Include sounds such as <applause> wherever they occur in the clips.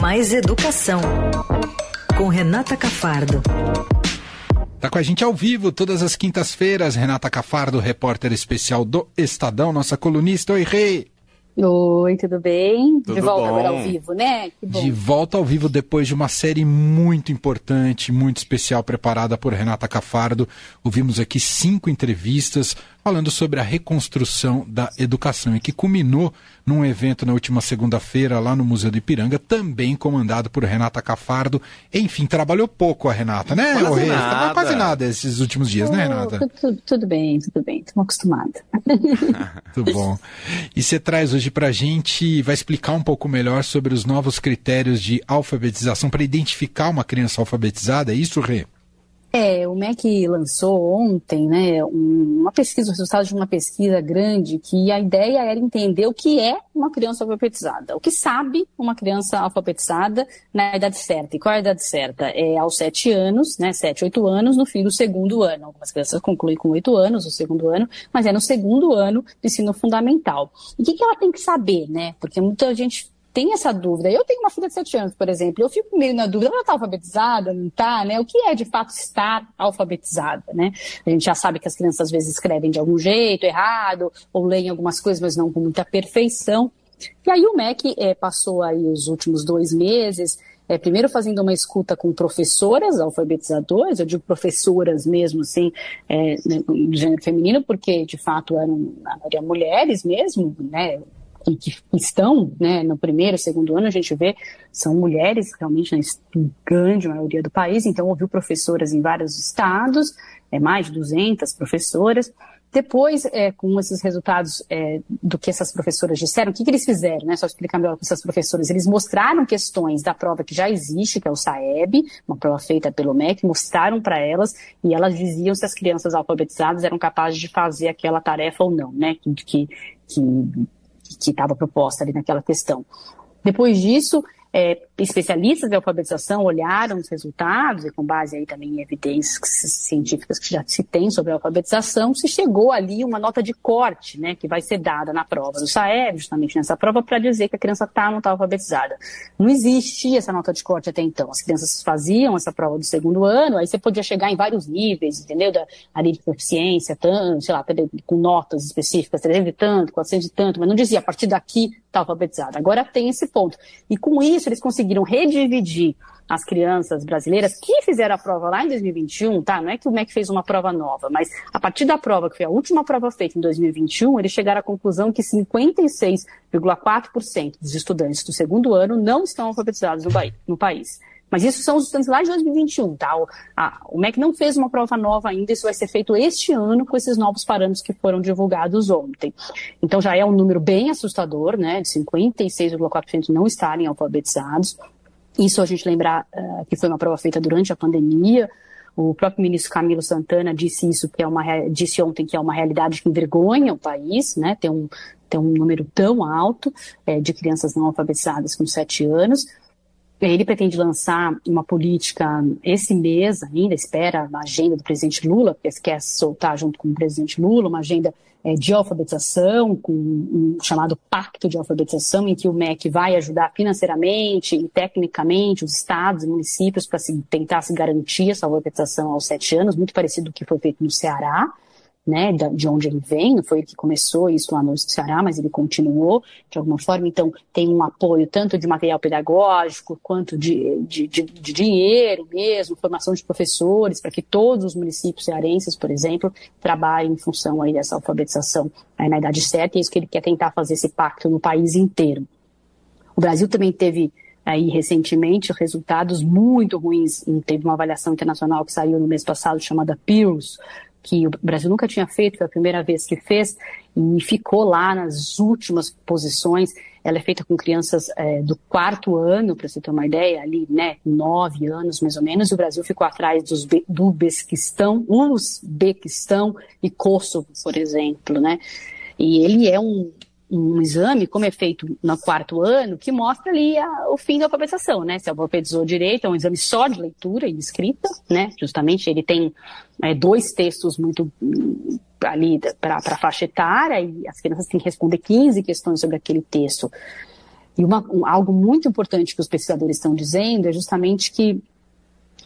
Mais Educação, com Renata Cafardo. Está com a gente ao vivo todas as quintas-feiras, Renata Cafardo, repórter especial do Estadão, nossa colunista. Oi, Rei! Oi, tudo bem? Tudo de volta bom. agora ao vivo, né? Que bom. De volta ao vivo depois de uma série muito importante, muito especial, preparada por Renata Cafardo. Ouvimos aqui cinco entrevistas falando sobre a reconstrução da educação e que culminou num evento na última segunda-feira lá no Museu do Ipiranga, também comandado por Renata Cafardo. Enfim, trabalhou pouco a Renata, né, Quase ô Rei? nada. Trabalhou Quase nada esses últimos dias, né, Renata? tudo, tudo- tudo bem, tudo bem. Estamos acostumados. <laughs> <laughs> Muito bom. E você traz hoje para a gente, vai explicar um pouco melhor sobre os novos critérios de alfabetização para identificar uma criança alfabetizada, é isso, Rê? É, o MEC lançou ontem, né, um- uma pesquisa, o resultado de uma pesquisa grande, que a ideia era entender o que é uma criança alfabetizada, o que sabe uma criança alfabetizada na idade certa. E qual é a idade certa? É aos sete anos, né, sete, oito anos, no fim do segundo ano. Algumas crianças concluem com oito anos, o segundo ano, mas é no segundo ano do ensino fundamental. E o que, que ela tem que saber, né? Porque muita gente tem essa dúvida. Eu tenho uma filha de 7 anos, por exemplo, eu fico meio na dúvida, ela está alfabetizada, não está, né? O que é de fato estar alfabetizada, né? A gente já sabe que as crianças às vezes escrevem de algum jeito, errado, ou leem algumas coisas, mas não com muita perfeição. E aí o MEC eh, passou aí os últimos dois meses, eh, primeiro fazendo uma escuta com professoras alfabetizadoras, eu digo professoras mesmo, assim, eh, né, do gênero feminino, porque de fato eram a maioria mulheres mesmo, né? E que estão né, no primeiro, segundo ano, a gente vê, são mulheres realmente na grande maioria do país, então ouviu professoras em vários estados, é, mais de 200 professoras. Depois, é, com esses resultados é, do que essas professoras disseram, o que, que eles fizeram, né? Só explicar melhor com essas professoras. Eles mostraram questões da prova que já existe, que é o SAEB, uma prova feita pelo MEC, mostraram para elas e elas diziam se as crianças alfabetizadas eram capazes de fazer aquela tarefa ou não, né? Que, que, que que estava proposta ali naquela questão. Depois disso, é, especialistas de alfabetização olharam os resultados e com base aí também em evidências científicas que já se tem sobre a alfabetização, se chegou ali uma nota de corte, né, que vai ser dada na prova do SAEB, justamente nessa prova, para dizer que a criança está ou não está alfabetizada. Não existia essa nota de corte até então. As crianças faziam essa prova do segundo ano, aí você podia chegar em vários níveis, entendeu? Da, ali de proficiência, tanto, sei lá, com notas específicas, 300 e tanto, 400 e tanto, mas não dizia a partir daqui está alfabetizada. Agora tem esse ponto. E com isso eles conseguiram redividir as crianças brasileiras que fizeram a prova lá em 2021, tá? Não é que o MEC fez uma prova nova, mas a partir da prova, que foi a última prova feita em 2021, eles chegaram à conclusão que 56,4% dos estudantes do segundo ano não estão alfabetizados no, no país. Mas isso são os estudantes lá de 2021, tá? O, a, o MEC não fez uma prova nova ainda, isso vai ser feito este ano com esses novos parâmetros que foram divulgados ontem. Então já é um número bem assustador, né? De 56,4% não estarem alfabetizados. Isso a gente lembrar uh, que foi uma prova feita durante a pandemia. O próprio ministro Camilo Santana disse isso, que é uma disse ontem que é uma realidade que envergonha o país, né? Ter um, ter um número tão alto é, de crianças não alfabetizadas com sete anos. Ele pretende lançar uma política esse mês ainda, espera a agenda do presidente Lula, porque quer soltar junto com o presidente Lula uma agenda é, de alfabetização, com um chamado Pacto de Alfabetização, em que o MEC vai ajudar financeiramente e tecnicamente os estados e municípios para tentar se garantir essa alfabetização aos sete anos, muito parecido com o que foi feito no Ceará né, de onde ele vem, foi ele que começou isso lá no Ceará, mas ele continuou de alguma forma, então tem um apoio tanto de material pedagógico quanto de, de, de, de dinheiro mesmo, formação de professores, para que todos os municípios cearenses, por exemplo, trabalhem em função aí dessa alfabetização aí na idade certa, e é isso que ele quer tentar fazer esse pacto no país inteiro. O Brasil também teve aí recentemente resultados muito ruins, teve uma avaliação internacional que saiu no mês passado chamada PIRLS, que o Brasil nunca tinha feito, foi a primeira vez que fez, e ficou lá nas últimas posições. Ela é feita com crianças é, do quarto ano, para você ter uma ideia, ali, né, nove anos mais ou menos, e o Brasil ficou atrás dos, do Uzbequistão, Uzbequistão e Kosovo, por exemplo, né. E ele é um, um exame, como é feito no quarto ano, que mostra ali a, o fim da alfabetização, né? Se alfabetizou direito, é um exame só de leitura e escrita, né? Justamente ele tem é, dois textos muito hum, ali para a faixa etária e as crianças têm que responder 15 questões sobre aquele texto. E uma, um, algo muito importante que os pesquisadores estão dizendo é justamente que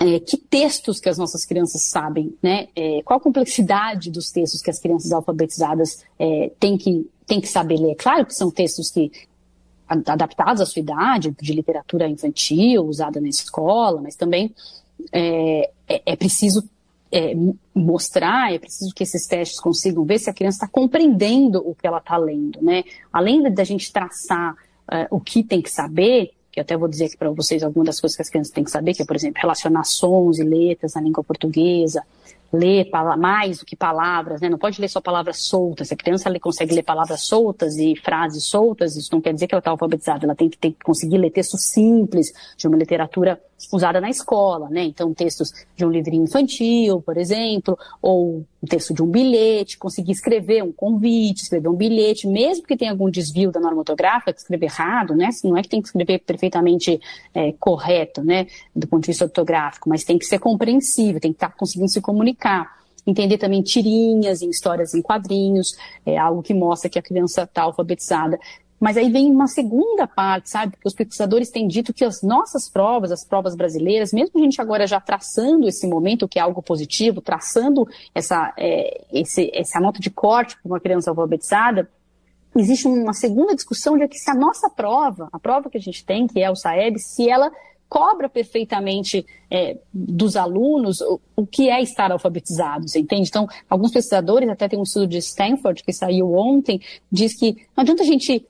é, que textos que as nossas crianças sabem, né? É, qual a complexidade dos textos que as crianças alfabetizadas é, têm, que, têm que saber ler? Claro que são textos que adaptados à sua idade, de literatura infantil, usada na escola, mas também é, é, é preciso é, mostrar, é preciso que esses testes consigam ver se a criança está compreendendo o que ela está lendo, né? Além da gente traçar uh, o que tem que saber, que eu até vou dizer aqui para vocês algumas das coisas que as crianças têm que saber, que é, por exemplo, relacionar sons e letras na língua portuguesa, ler mais do que palavras, né? Não pode ler só palavras soltas. Se a criança ela consegue ler palavras soltas e frases soltas, isso não quer dizer que ela está alfabetizada. Ela tem que, ter, conseguir ler textos simples de uma literatura usada na escola, né? Então, textos de um livrinho infantil, por exemplo, ou um texto de um bilhete, conseguir escrever um convite, escrever um bilhete, mesmo que tenha algum desvio da norma ortográfica, escrever errado, né? Não é que tem que escrever perfeitamente é, correto, né? Do ponto de vista ortográfico, mas tem que ser compreensível, tem que estar conseguindo se comunicar entender também tirinhas em histórias em quadrinhos, é algo que mostra que a criança está alfabetizada. Mas aí vem uma segunda parte, sabe? Porque os pesquisadores têm dito que as nossas provas, as provas brasileiras, mesmo a gente agora já traçando esse momento, que é algo positivo, traçando essa, é, esse, essa nota de corte para uma criança alfabetizada, existe uma segunda discussão de que se a nossa prova, a prova que a gente tem, que é o SAEB, se ela cobra perfeitamente é, dos alunos o, o, que é estar alfabetizados, entende? Então, alguns pesquisadores, até tem um estudo de Stanford que saiu ontem, diz que não adianta a gente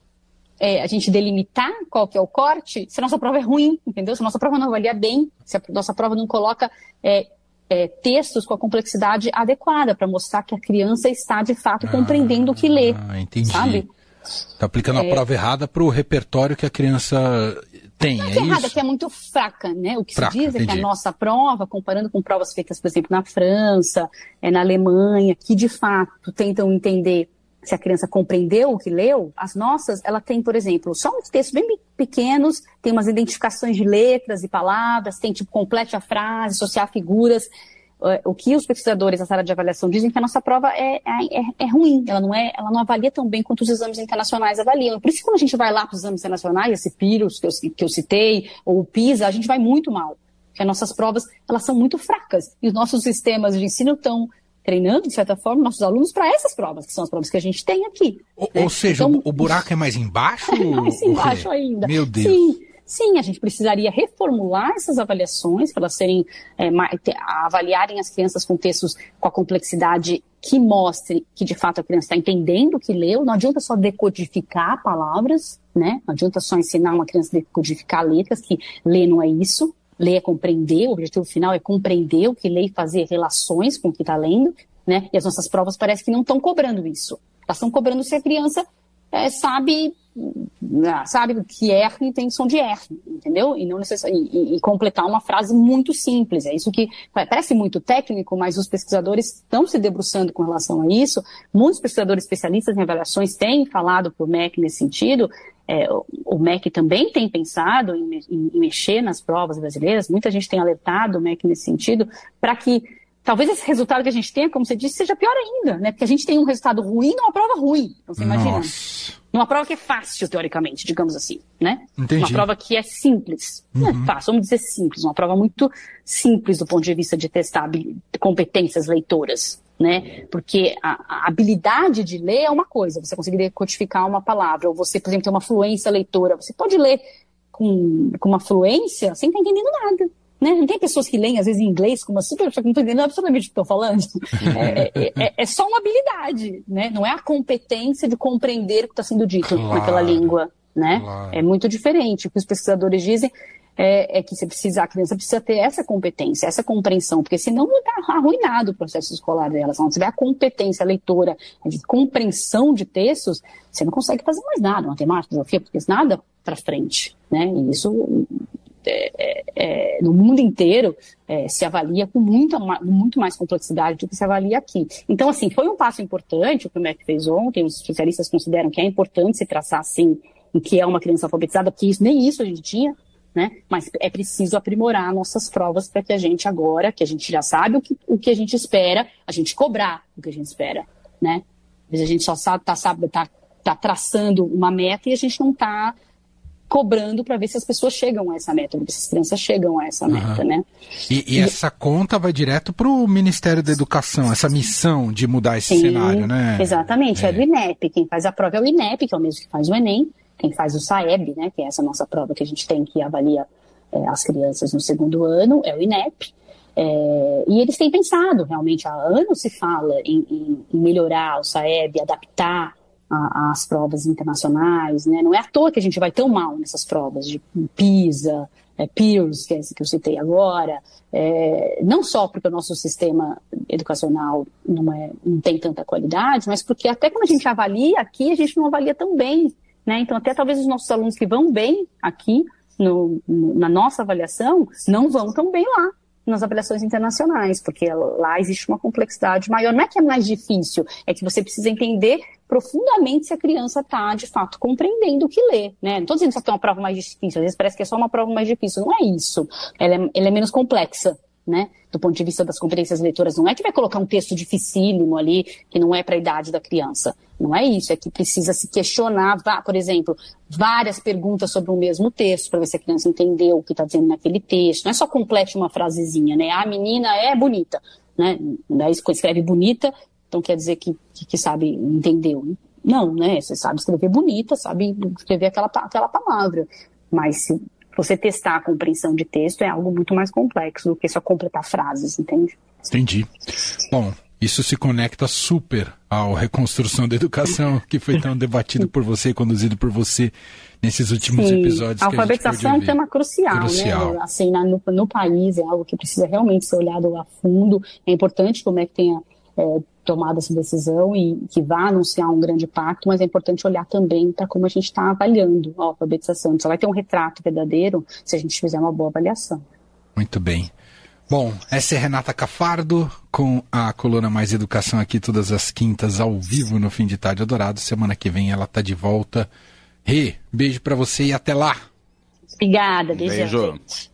é, a gente delimitar qual que é o corte, se a nossa prova é ruim, entendeu? Se a nossa prova não avalia bem, se a nossa prova não coloca é, é, textos com a complexidade adequada para mostrar que a criança está de fato ah, compreendendo o que lê. Ah, entendi. Sabe? Está aplicando a é. prova errada para o repertório que a criança tem. Não é, é errada, que é muito fraca, né? O que fraca, se diz é entendi. que a nossa prova, comparando com provas feitas, por exemplo, na França, é, na Alemanha, que de fato tentam entender se a criança compreendeu o que leu, as nossas, ela tem, por exemplo, só uns textos bem pequenos, tem umas identificações de letras e palavras, tem tipo, complete a frase, associar figuras. É, o que os pesquisadores da sala de avaliação dizem que a nossa prova é, é, é, é, ruim, ela não, é, ela não avalia tão bem quanto os exames internacionais avaliam. Por isso que quando a gente vai lá para os exames internacionais, esse PIROS que eu, que eu citei, ou o PISA, a gente vai muito mal. Porque as nossas provas, elas são muito fracas. E os nossos sistemas de ensino estão treinando, de certa forma, nossos alunos para essas provas, que são as provas que a gente tem aqui. Ou, né? ou seja, então, o buraco é mais embaixo? <laughs> É mais embaixo ainda. Meu Deus. Sim, sim, a gente precisaria reformular essas avaliações para elas serem, é, avaliarem as crianças com textos com a complexidade que mostre que de fato a criança está entendendo o que leu. Não adianta só decodificar palavras, né? Não adianta só ensinar uma criança a decodificar letras, que ler não é isso. Ler é compreender, o objetivo final é compreender o que lê e fazer relações com o que está lendo, né? E as nossas provas parece que não estão cobrando isso. Elas estão cobrando se a criança é, sabe ah, sabe que R tem som de R, entendeu? E, não e, e, completar uma frase muito simples. É isso que parece muito técnico, mas os pesquisadores estão se debruçando com relação a isso. Muitos pesquisadores especialistas em avaliações têm falado para o MEC nesse sentido. É, o MEC também tem pensado em, em, em mexer nas provas brasileiras. Muita gente tem alertado o MEC nesse sentido para que talvez esse resultado que a gente tenha, como você disse, seja pior ainda, né? Porque a gente tem um resultado ruim numa prova ruim. Então você imagina. Nossa. Numa prova que é fácil, teoricamente, digamos assim, né? Entendi. Uma prova que é simples. Uhum. Não é fácil, vamos dizer simples. Uma prova muito simples do ponto de vista de testar competências leitoras, né? Porque a, a habilidade de ler é uma coisa, você conseguir decodificar uma palavra, ou você, por exemplo, ter uma fluência leitora. Você pode ler com, com uma fluência sem estar entendendo nada. Né? Não tem pessoas que leem, às vezes, em inglês, com uma super pessoa que não estou entendendo absolutamente o que estou falando. <laughs> É, é, é, é, só uma habilidade, né? Não é a competência de compreender o que está sendo dito claro, naquela língua, né? Claro. É muito diferente. O que os pesquisadores dizem é, é, que você precisa, a criança precisa ter essa competência, essa compreensão, porque senão está arruinado o processo escolar dela. Se não tiver a competência leitora, de compreensão de textos, você não consegue fazer mais nada, matemática, geografia, porque nada para frente, né? E isso é, é, é, no mundo inteiro é, se avalia com muita, muito mais complexidade do que se avalia aqui. Então, assim, foi um passo importante o que o MEC fez ontem, os especialistas consideram que é importante se traçar, assim, o que é uma criança alfabetizada, porque isso, nem isso a gente tinha, né? Mas é preciso aprimorar nossas provas para que a gente agora, que a gente já sabe o que, o que a gente espera, a gente cobrar o que a gente espera, né? Às vezes a gente só sabe, tá, sabe, tá, tá traçando uma meta e a gente não está cobrando para ver se as pessoas chegam a essa meta, se as crianças chegam a essa meta, né? E, e, e, essa conta vai direto para o Ministério da Educação, essa missão de mudar esse Sim, cenário, né? Exatamente, é. é do INEP. Quem faz a prova é o INEP, que é o mesmo que faz o Enem. Quem faz o SAEB, né, que é essa nossa prova que a gente tem que avalia é, as crianças no segundo ano, é o INEP. É, e eles têm pensado, realmente, há anos se fala em, em, em melhorar o SAEB, adaptar a, as provas internacionais, né? Não é à toa que a gente vai tão mal nessas provas de PISA, é, PIRS, que é esse que eu citei agora, é, não só porque o nosso sistema educacional não, é, não tem tanta qualidade, mas porque até quando a gente avalia aqui, a gente não avalia tão bem, né? Então até talvez os nossos alunos que vão bem aqui no, na nossa avaliação não vão tão bem lá nas avaliações internacionais, porque lá existe uma complexidade maior. Não é que é mais difícil, é que você precisa entender profundamente se a criança está, de fato, compreendendo o que lê. Né? Não estou dizendo que é uma prova mais difícil, às vezes parece que é só uma prova mais difícil. Não é isso. Ela é, ela é menos complexa. Né? Do ponto de vista das competências leitoras, não é que vai colocar um texto dificílimo ali, que não é para a idade da criança. Não é isso, é que precisa se questionar, por exemplo, várias perguntas sobre o mesmo texto, para ver se a criança entendeu o que está dizendo naquele texto. Não é só complete uma frasezinha, né? A menina é bonita, né? Daí escreve bonita, então quer dizer que, que, que sabe, entendeu. Não, né? Você sabe escrever bonita, sabe escrever aquela, aquela palavra. Mas se você testar a compreensão de texto é algo muito mais complexo do que só completar frases, entende? Entendi. Bom, isso se conecta super à reconstrução da educação que foi tão debatido por você e conduzido por você nesses últimos Sim. episódios. A alfabetização é um tema crucial, né? crucial. né? Assim, na, no, no, país é algo que precisa realmente ser olhado a fundo. É importante como é que tenha é, tomado essa decisão e que vá anunciar um grande pacto, mas é importante olhar também para como a gente está avaliando a alfabetização. Só vai ter um retrato verdadeiro se a gente fizer uma boa avaliação. Muito bem. Bom, essa é Renata Cafardo com a coluna Mais Educação aqui todas as quintas ao vivo no Fim de Tarde Adorado. Semana que vem ela tá de volta. Rê, beijo para você e até lá. Obrigada, beijo. beijo.